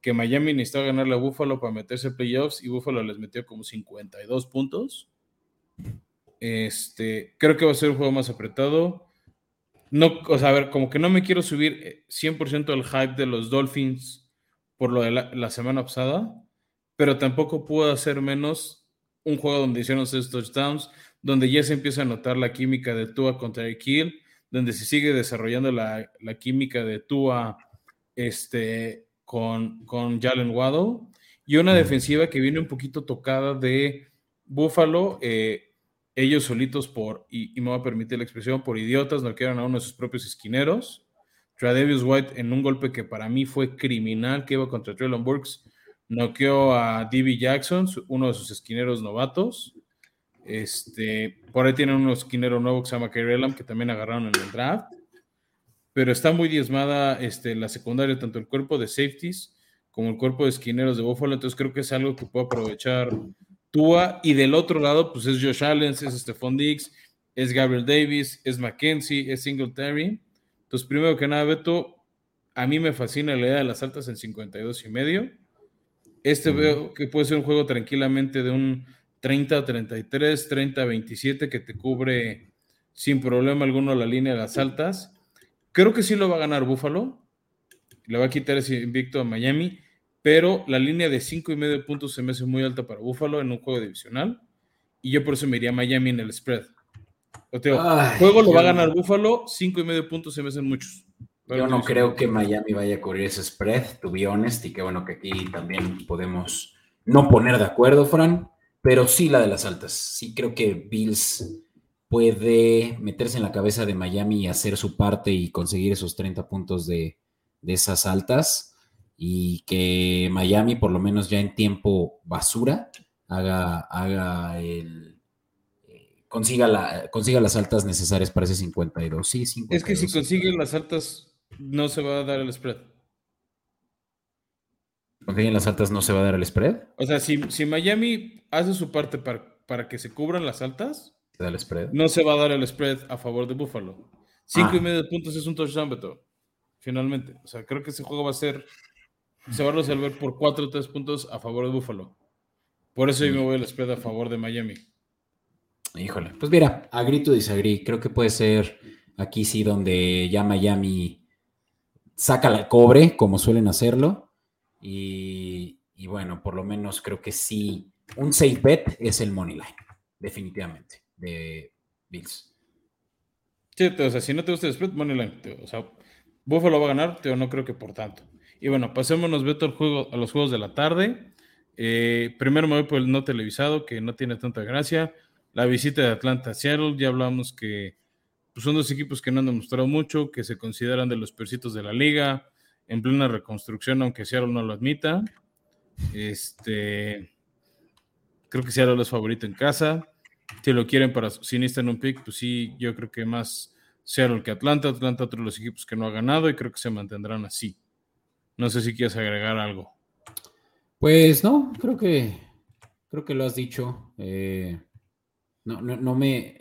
que Miami necesitaba ganar a Buffalo para meterse a playoffs y Buffalo les metió como 52 puntos. Este, creo que va a ser un juego más apretado. No, a ver, como que no me quiero subir 100% al hype de los Dolphins por lo de la, semana pasada, pero tampoco puedo hacer menos un juego donde hicieron seis touchdowns, donde ya se empieza a notar la química de Tua contra Kill donde se sigue desarrollando la, química de Tua este, con, con Jalen Waddle, y una defensiva que viene un poquito tocada de Buffalo, eh, ellos solitos por, y, me va a permitir la expresión, por idiotas, no quedan a uno de sus propios esquineros. Tradevius White en un golpe que para mí fue criminal, que iba contra Traylon Burks, noqueó a D.B. Jackson, uno de sus esquineros novatos. Este, por ahí tienen un esquinero nuevo que se llama Kerry que también agarraron en el draft. Pero está muy diezmada este, la secundaria, tanto el cuerpo de safeties como el cuerpo de esquineros de Buffalo. Entonces creo que es algo que puede aprovechar Tua. Y del otro lado, pues es Josh Allen, es Stephon Diggs, es Gabriel Davis, es Mackenzie, es Singletary. Entonces, primero que nada, Beto, a mí me fascina la idea de las altas en 52 y medio. Este veo que puede ser un juego tranquilamente de un 30 33, 30 27 que te cubre sin problema alguno la línea de las altas. Creo que sí lo va a ganar Buffalo. Le va a quitar ese invicto a Miami, pero la línea de 5 y medio puntos se me hace muy alta para Buffalo en un juego divisional. Y yo por eso me iría a Miami en el spread. O juego lo va a ganar Buffalo, 5 y medio puntos se me hacen muchos. Yo no creo que Miami vaya a cubrir ese spread, to be honest, y que bueno que aquí también podemos no poner de acuerdo, Fran pero sí la de las altas. Sí creo que Bills puede meterse en la cabeza de Miami y hacer su parte y conseguir esos 30 puntos de, esas altas y que Miami por lo menos ya en tiempo basura haga, haga el eh, consiga, la, consiga las altas necesarias para ese 52. Sí, 52. Es que si consigue las altas no se va a dar el spread en las altas no se va a dar el spread. O sea, si, Miami hace su parte para, para, que se cubran las altas, spread? no se va a dar el spread a favor de Buffalo. Cinco y ah. medio puntos es un touchdown, Beto. Finalmente. O sea, creo que ese juego va a ser. Se va a resolver por cuatro o tres puntos a favor de Buffalo. Por eso yo me voy al spread a favor de Miami. Híjole. Pues mira, agree to disagree. Creo que puede ser aquí sí donde ya Miami saca la cobre, como suelen hacerlo y, bueno, por lo menos creo que sí, un safe bet es el money line, definitivamente, de Bills. Sí, o sea, si no te gusta el spread, Moneyline. O sea, Buffalo va a ganar, pero no creo que por tanto. Y bueno, pasémonos, Beto, al juego, a los juegos de la tarde. Eh, primero me voy por el no televisado, que no tiene tanta gracia. La visita de Atlanta a Seattle, ya hablamos que pues, son dos equipos que no han demostrado mucho, que se consideran de los percitos de la liga, en plena reconstrucción, aunque Seattle no lo admita. Este, creo que Seattle es favorito en casa. Si lo quieren para si necesitan un pick, pues sí, yo creo que más Seattle que Atlanta. Atlanta otro de los equipos que no ha ganado y creo que se mantendrán así. No sé si quieres agregar algo. Pues no, creo que creo que lo has dicho. Eh, no, no, me,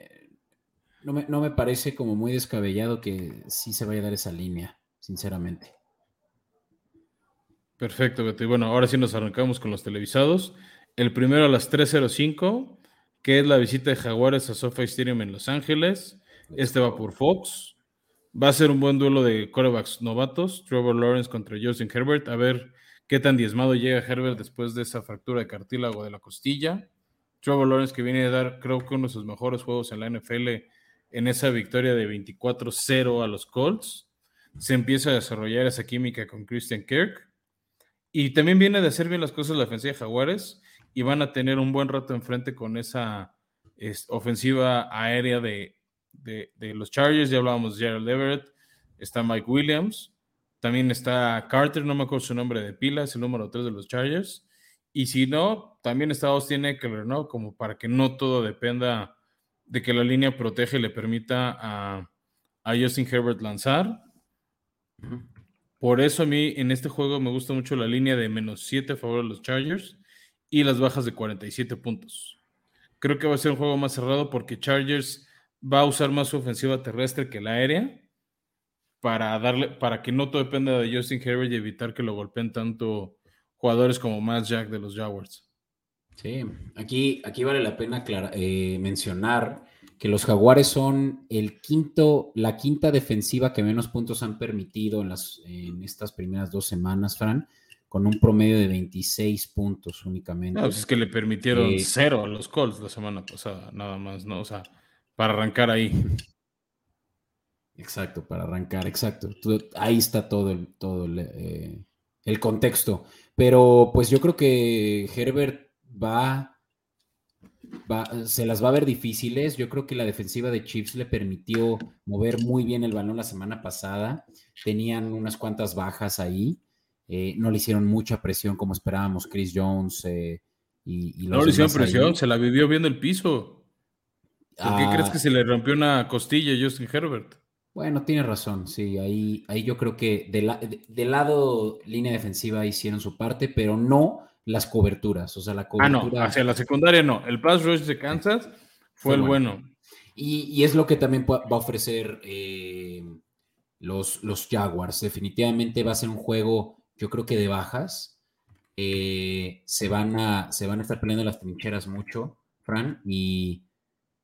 no, me, no me parece como muy descabellado que sí se vaya a dar esa línea, sinceramente. Perfecto, Beto. Y bueno, ahora sí nos arrancamos con los televisados. El primero a las 3.05, que es la visita de Jaguares a SoFi Stadium en Los Ángeles. Este va por Fox. Va a ser un buen duelo de corebacks novatos. Trevor Lawrence contra Justin Herbert. A ver qué tan diezmado llega Herbert después de esa fractura de cartílago de la costilla. Trevor Lawrence que viene a dar, creo que uno de sus mejores juegos en la NFL en esa victoria de 24-0 a los Colts. Se empieza a desarrollar esa química con Christian Kirk. Y también viene de hacer bien las cosas la ofensiva de Jaguares y van a tener un buen rato enfrente con esa ofensiva aérea de, los Chargers. Ya hablábamos de Gerald Everett, está Mike Williams, también está Carter, no me acuerdo su nombre de pila, es el número 3 de los Chargers. Y si no, también está Austin Eckler, ¿no? Como para que no todo dependa de que la línea protege y le permita a, a Justin Herbert lanzar. Por eso a mí en este juego me gusta mucho la línea de menos 7 a favor de los Chargers y las bajas de 47 puntos. Creo que va a ser un juego más cerrado porque Chargers va a usar más su ofensiva terrestre que la aérea para darle para que no todo dependa de Justin Herbert y evitar que lo golpeen tanto jugadores como Matt Jack de los Jaguars. Sí, aquí, aquí vale la pena eh, mencionar que los Jaguares son el quinto, la quinta defensiva que menos puntos han permitido en, las, en estas primeras dos semanas, Fran, con un promedio de 26 puntos únicamente. No, pues es que le permitieron eh, cero a los Colts la semana pasada, nada más, ¿no? O sea, para arrancar ahí. Exacto, para arrancar, exacto. Ahí está todo el, todo el, eh, el contexto. Pero pues yo creo que Herbert va se las va a ver difíciles. Yo creo que la defensiva de Chiefs le permitió mover muy bien el balón la semana pasada. Tenían unas cuantas bajas ahí. Eh, no le hicieron mucha presión como esperábamos Chris Jones eh, y, No le hicieron presión, se la vivió viendo el piso. ¿Por qué crees ah. que se le rompió una costilla a Justin Herbert? Bueno, tiene razón, sí, ahí, ahí yo creo que del lado línea defensiva hicieron su parte, pero no las coberturas. O sea, la cobertura. Ah, no, hacia la secundaria no. El pass rush de Kansas fue, el bueno. Y, es lo que también va a ofrecer eh, los, los Jaguars. Definitivamente va a ser un juego, yo creo que de bajas. Eh, se, van a, se van a estar peleando las trincheras mucho, Fran, y,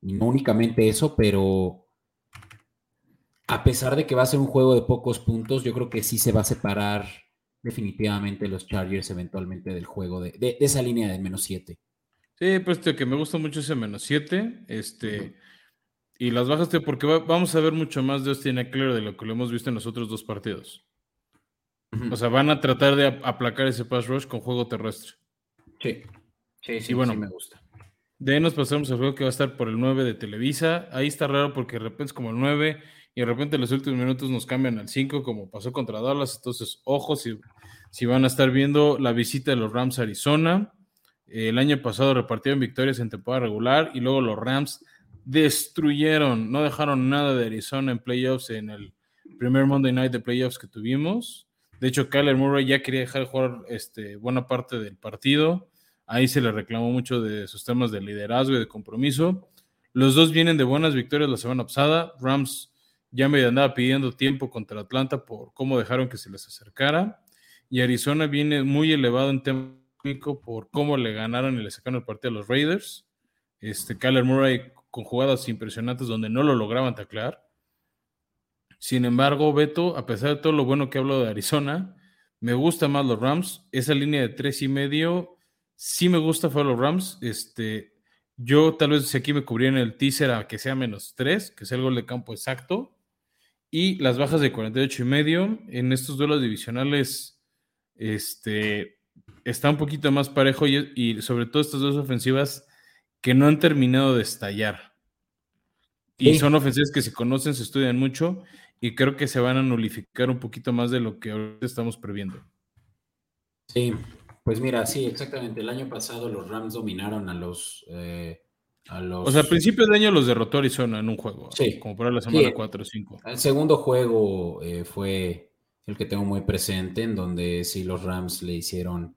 y no únicamente eso, pero a pesar de que va a ser un juego de pocos puntos, yo creo que sí se va a separar definitivamente los Chargers eventualmente del juego, de, esa línea de menos 7. Sí, pues que me gusta mucho ese menos 7. Este, Y las bajas, porque vamos a ver mucho más de Austin Eckler de lo que lo hemos visto en los otros dos partidos. O sea, van a tratar de aplacar ese pass rush con juego terrestre. Sí, sí, sí, y bueno, me gusta. De ahí nos pasamos al juego que va a estar por el 9 de Televisa. Ahí está raro porque de repente es como el 9 y de repente en los últimos minutos nos cambian al 5 como pasó contra Dallas. Entonces, ojo si, si van a estar viendo la visita de los Rams a Arizona. El año pasado repartieron victorias en temporada regular y luego los Rams destruyeron, no dejaron nada de Arizona en playoffs en el primer Monday Night de playoffs que tuvimos. De hecho, Kyler Murray ya quería dejar de jugar este, buena parte del partido. Ahí se le reclamó mucho de sus temas de liderazgo y de compromiso. Los dos vienen de buenas victorias la semana pasada. Rams ya me andaba pidiendo tiempo contra Atlanta por cómo dejaron que se les acercara. Y Arizona viene muy elevado en técnico por cómo le ganaron y le sacaron el partido a los Raiders. Este, Kyler Murray con jugadas impresionantes donde no lo lograban taclear. Sin embargo, Beto, a pesar de todo lo bueno que hablo de Arizona, me gusta más los Rams. Esa línea de tres y medio, sí me gusta fue los Rams. Este, Yo tal vez si aquí me cubría en el teaser a que sea menos 3, que sea el gol de campo exacto. Y las bajas de 48 y medio en estos duelos divisionales este, está un poquito más parejo y, sobre todo estas dos ofensivas que no han terminado de estallar. Y son ofensivas que se conocen, se estudian mucho y creo que se van a nulificar un poquito más de lo que ahorita estamos previendo. Sí, pues mira, sí, exactamente. El año pasado los Rams dominaron a los... Eh, a los... O sea, a principios de año los derrotó Arizona en un juego. Sí. Como por la semana 4 o 5. El segundo juego eh, fue el que tengo muy presente, en donde sí los Rams le hicieron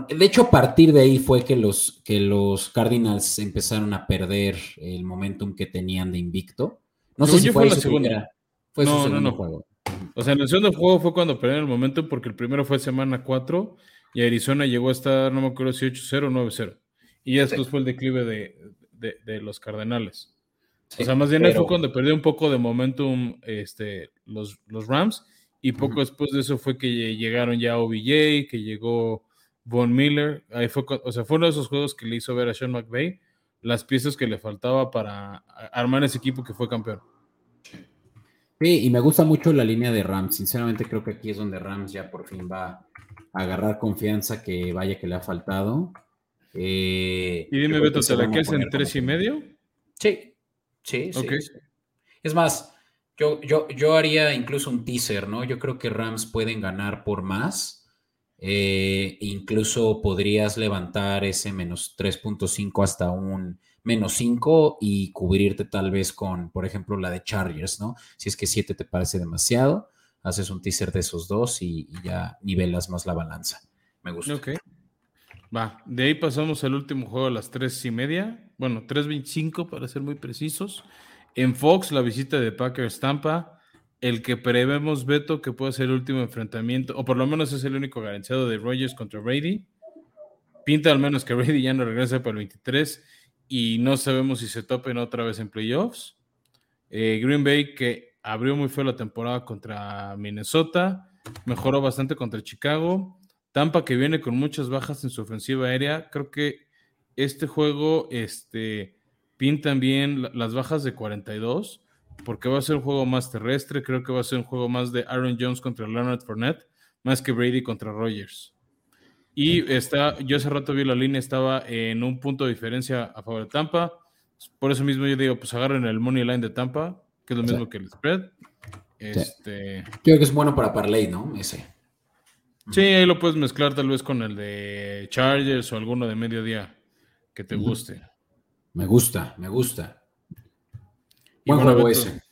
de hecho, a partir de ahí fue que los, que los Cardinals empezaron a perder el momentum que tenían de invicto. No sé si fue, la segunda. Fue su segundo juego. O sea, en el segundo juego fue cuando perdieron el momentum porque el primero fue semana 4 y Arizona llegó a estar, no me acuerdo si 8-0 o 9-0. Y después fue el declive de, los Cardenales. o sea, más bien fue cuando perdió un poco de momentum este, los, los Rams y poco después de eso fue que llegaron ya OBJ, que llegó Von Miller, ahí fue, o sea, fue uno de esos juegos que le hizo ver a Sean McVay las piezas que le faltaba para armar ese equipo que fue campeón. Sí, y me gusta mucho la línea de Rams. Sinceramente creo que aquí es donde Rams ya por fin va a agarrar confianza que vaya que le ha faltado. Eh, y dime, Beto, ¿te la quedas en tres y medio? Sí, sí, sí, Es más, yo, yo, yo haría incluso un teaser, ¿no? Yo creo que Rams pueden ganar por más eh, incluso podrías levantar ese menos 3.5 hasta un menos 5 y cubrirte tal vez con, por ejemplo, la de Chargers, ¿no? Si es que 7 te parece demasiado, haces un teaser de esos dos y, ya nivelas más la balanza. Me gusta. Ok. Va, de ahí pasamos al último juego a las 3 y media, bueno, 3.25 para ser muy precisos. En Fox, la visita de Packers Tampa el que prevemos, Beto, que puede ser el último enfrentamiento, o por lo menos es el único garantizado de Rogers contra Brady. Pinta al menos que Brady ya no regresa para el 23 y no sabemos si se topen otra vez en playoffs. Eh, Green Bay que abrió muy feo la temporada contra Minnesota, mejoró bastante contra Chicago. Tampa que viene con muchas bajas en su ofensiva aérea. Creo que este juego este, pintan bien las bajas de 42 porque va a ser un juego más terrestre, creo que va a ser un juego más de Aaron Jones contra Leonard Fournette, más que Brady contra Rogers. Y está, yo hace rato vi la línea, estaba en un punto de diferencia a favor de Tampa. Por eso mismo yo digo, pues agarren el money line de Tampa, que es lo mismo que el spread. Este... Creo que es bueno para parlay, ¿no? Ese. Sí, ahí lo puedes mezclar tal vez con el de Chargers o alguno de mediodía que te guste. Me gusta, me gusta. Buen juego ese.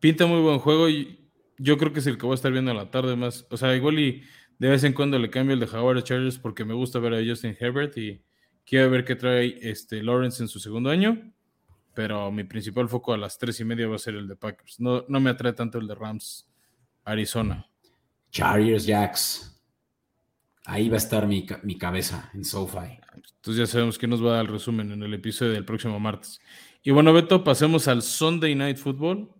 Pinta muy buen juego y yo creo que es el que voy a estar viendo a la tarde más. O sea, igual y de vez en cuando le cambio el de Jaguar Chargers porque me gusta ver a Justin Herbert y quiero ver qué trae este Lawrence en su segundo año. Pero mi principal foco a las tres y media va a ser el de Packers. No, no me atrae tanto el de Rams Arizona. Chargers Jacks. Ahí va a estar mi, mi cabeza en SoFi. Entonces ya sabemos que nos va a dar el resumen en el episodio del próximo martes. Y bueno, Beto, pasemos al Sunday Night Football.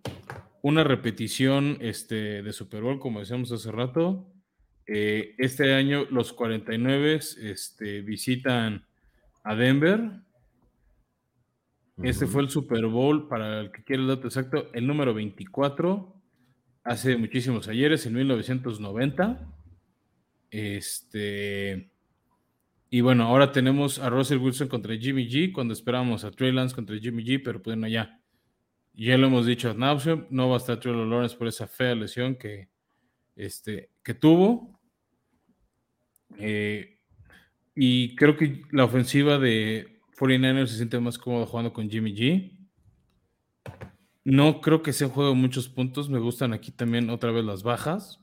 Una repetición este, de Super Bowl, como decíamos hace rato. Eh, este año los 49 este, visitan a Denver. Este fue el Super Bowl, para el que quiere el dato exacto, el número 24, hace muchísimos ayeres, en 1990. Este, y bueno, ahora tenemos a Russell Wilson contra Jimmy G, cuando esperábamos a Trey Lance contra Jimmy G, pero pues no ya. Ya lo hemos dicho no va a estar Trevor Lawrence por esa fea lesión que, este, que tuvo. Eh, y creo que la ofensiva de 49ers se siente más cómodo jugando con Jimmy G. No creo que sea un juego muchos puntos. Me gustan aquí también otra vez las bajas.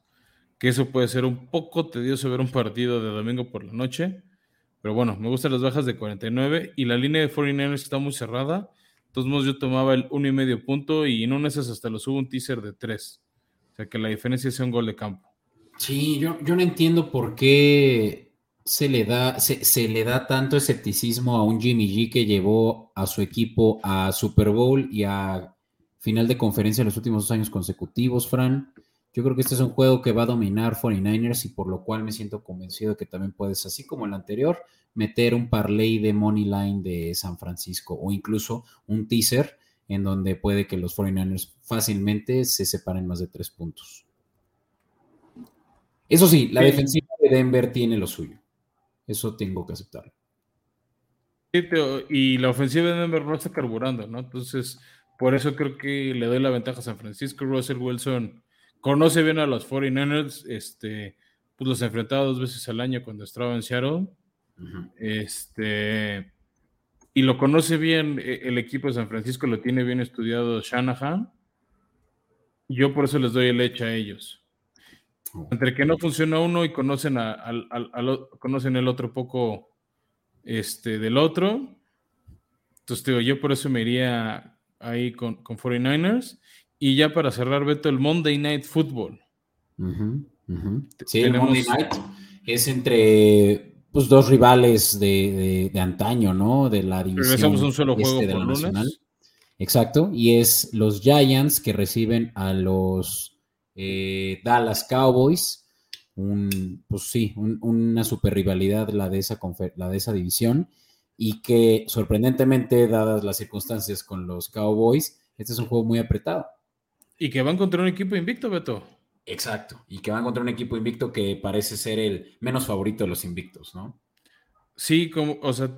Que eso puede ser un poco tedioso ver un partido de domingo por la noche. Pero bueno, me gustan las bajas de 49 y la línea de 49ers está muy cerrada. De todos modos, yo tomaba el uno y medio punto y en una de esas hasta lo subo un teaser de 3. O sea que la diferencia sea un gol de campo. Sí, yo, yo no entiendo por qué se le, da, se, le da tanto escepticismo a un Jimmy G que llevó a su equipo a Super Bowl y a final de conferencia en los últimos dos años consecutivos, Fran. Yo creo que este es un juego que va a dominar 49ers y por lo cual me siento convencido que también puedes, así como el anterior, meter un parlay de money line de San Francisco o incluso un teaser en donde puede que los 49ers fácilmente se separen más de tres puntos. Eso sí, la defensiva de Denver tiene lo suyo. Eso tengo que aceptarlo. y la ofensiva de Denver no está carburando, ¿no? Entonces, por eso creo que le doy la ventaja a San Francisco. Russell Wilson conoce bien a los 49ers, este, pues los enfrentaba dos veces al año cuando estaba en Seattle. Este, y lo conoce bien e, el equipo de San Francisco, lo tiene bien estudiado Shanahan. Yo por eso les doy el hecho a ellos. Oh. Entre que no funciona uno y conocen, al, conocen el otro poco este, del otro. Entonces, digo, yo por eso me iría ahí con, con 49ers. Y ya para cerrar, Beto, el Monday Night Football. Sí, el Monday Night es entre pues, dos rivales de, antaño, ¿no? De la división. Regresamos un solo juego este por lunes. Exacto, y es los Giants que reciben a los eh, Dallas Cowboys. Un, pues sí, una super rivalidad la de, esa la de esa división y que sorprendentemente, dadas las circunstancias con los Cowboys, este es un juego muy apretado. Y que van contra un equipo invicto, Beto. Exacto. Y que van contra un equipo invicto que parece ser el menos favorito de los invictos, ¿no? Sí, como, o sea,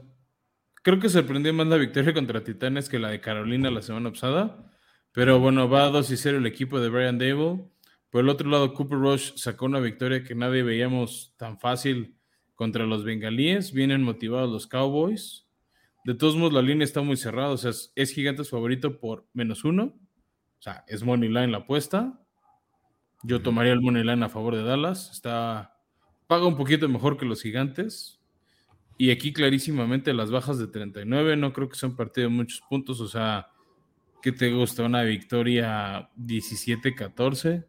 creo que sorprendió más la victoria contra Titanes que la de Carolina la semana pasada. Pero bueno, va a 2 y 0 el equipo de Brian Dable. Por el otro lado, Cooper Rush sacó una victoria que nadie veíamos tan fácil contra los bengalíes. Vienen motivados los Cowboys. De todos modos, la línea está muy cerrada. O sea, es, es Gigantes favorito por menos uno. O sea, es money line la apuesta. Yo tomaría el money line a favor de Dallas. Está paga un poquito mejor que los Gigantes. Y aquí clarísimamente las bajas de 39, no creo que sea un partido de muchos puntos, o sea, ¿qué te gusta? Una victoria 17-14,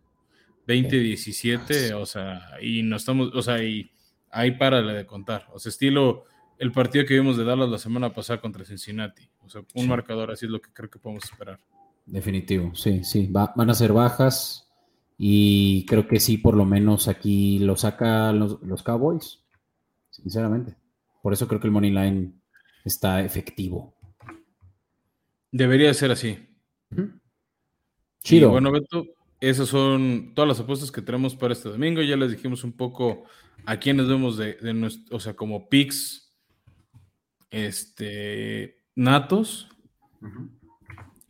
20-17, o sea, y no estamos, o sea, y ahí para de contar. O sea, estilo el partido que vimos de Dallas la semana pasada contra Cincinnati. O sea, un marcador así es lo que creo que podemos esperar. Definitivo, sí, sí. van a ser bajas y creo que sí, por lo menos aquí lo saca los, Cowboys, sinceramente. Por eso creo que el Money Line está efectivo. Debería ser así. Chido. bueno, Beto, esas son todas las apuestas que tenemos para este domingo. Ya les dijimos un poco a quiénes vemos de, nuestro, o sea, como picks este, natos.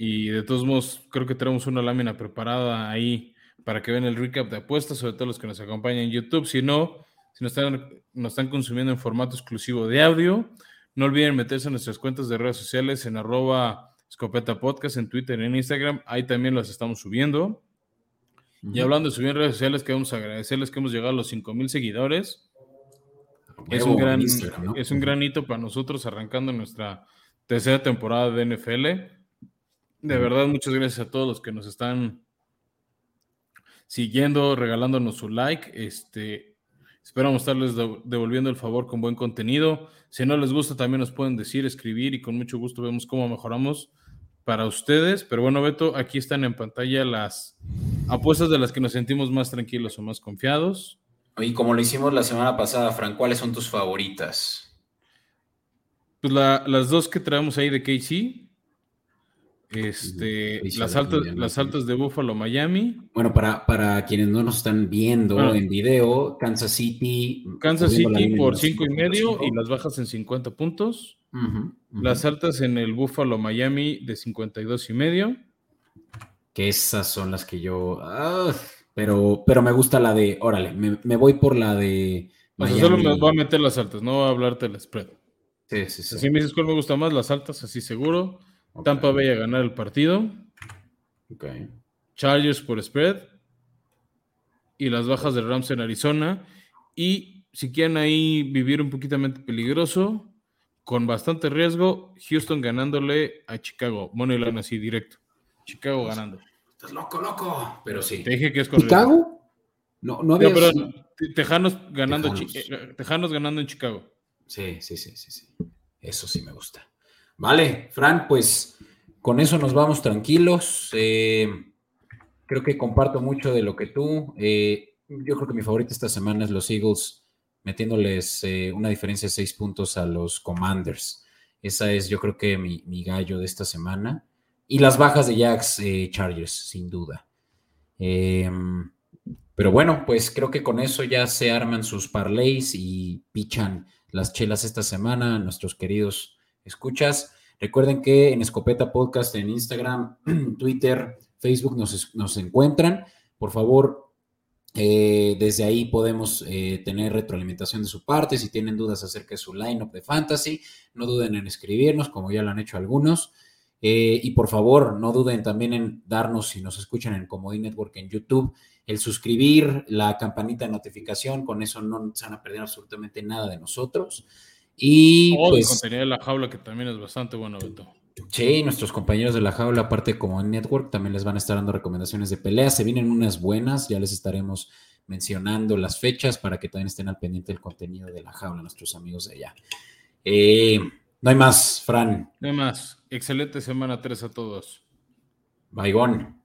Y de todos modos, creo que tenemos una lámina preparada ahí para que vean el recap de apuestas, sobre todo los que nos acompañan en YouTube. Si no, si nos están, nos están consumiendo en formato exclusivo de audio, no olviden meterse en nuestras cuentas de redes sociales en arroba escopeta podcast, en Twitter, en Instagram. Ahí también las estamos subiendo. Y hablando de subir en redes sociales, queremos agradecerles que hemos llegado a los 5000 seguidores. Es un, gran, es un gran hito para nosotros arrancando nuestra tercera temporada de NFL. De verdad, muchas gracias a todos los que nos están siguiendo, regalándonos su like. Este, esperamos estarles devolviendo el favor con buen contenido. Si no les gusta, también nos pueden decir, escribir y con mucho gusto vemos cómo mejoramos para ustedes. Pero bueno, Beto, aquí están en pantalla las apuestas de las que nos sentimos más tranquilos o más confiados. Y como lo hicimos la semana pasada, Fran, ¿cuáles son tus favoritas? Pues las dos que traemos ahí de KC, este, las altas, las altas de Buffalo, Miami. Bueno, para, para quienes no nos están viendo en video, Kansas City. Kansas City por cinco y medio y las bajas en 50 puntos. Las altas en el Buffalo, Miami de 52 y medio. Que esas son las que yo. Ah, pero, pero me gusta la de. Órale, me, voy por la de. Miami. solo me voy a meter las altas, no voy a hablarte del spread. Sí, sí, sí. Así me dices cuál me gusta más, las altas, así seguro. Tampa Bay a ganar el partido. Chargers por spread. Y las bajas de Rams en Arizona. Y si quieren ahí vivir un poquito peligroso, con bastante riesgo, Houston ganándole a Chicago. Moneyline así directo. Chicago ganando. Estás loco, loco. Pero sí. Te dije que es correcto. ¿Chicago? No, no había. Tejanos ganando, eh, Tejanos ganando en Chicago. Sí, sí, sí, sí, sí. Eso sí me gusta. Vale, Fran, pues con eso nos vamos tranquilos. Eh, creo que comparto mucho de lo que tú. Eh, yo creo que mi favorito esta semana es los Eagles, metiéndoles eh, una diferencia de seis puntos a los Commanders. Esa es, yo creo que mi, gallo de esta semana. Y las bajas de Jacks Chargers, sin duda. Em, pero bueno, pues creo que con eso ya se arman sus parlays y pichan las chelas esta semana, nuestros queridos escuchas. Recuerden que en Escopeta Podcast, en Instagram, Twitter, Facebook nos, nos encuentran. Por favor, eh, desde ahí podemos eh, tener retroalimentación de su parte. Si tienen dudas acerca de su lineup de fantasy, no duden en escribirnos, como ya lo han hecho algunos. Eh, y por favor, no duden también en darnos, si nos escuchan en Comodín Network en YouTube, el suscribir, la campanita de notificación. Con eso no se van a perder absolutamente nada de nosotros. Y Todo pues, el contenido de la jaula, que también es bastante bueno, Beto. Sí, nuestros compañeros de la jaula, aparte como en Network, también les van a estar dando recomendaciones de peleas. Se vienen unas buenas, ya les estaremos mencionando las fechas para que también estén al pendiente del contenido de la jaula, nuestros amigos de allá. Eh, no hay más, Fran. No hay más. Excelente semana 3 a todos. Baigón.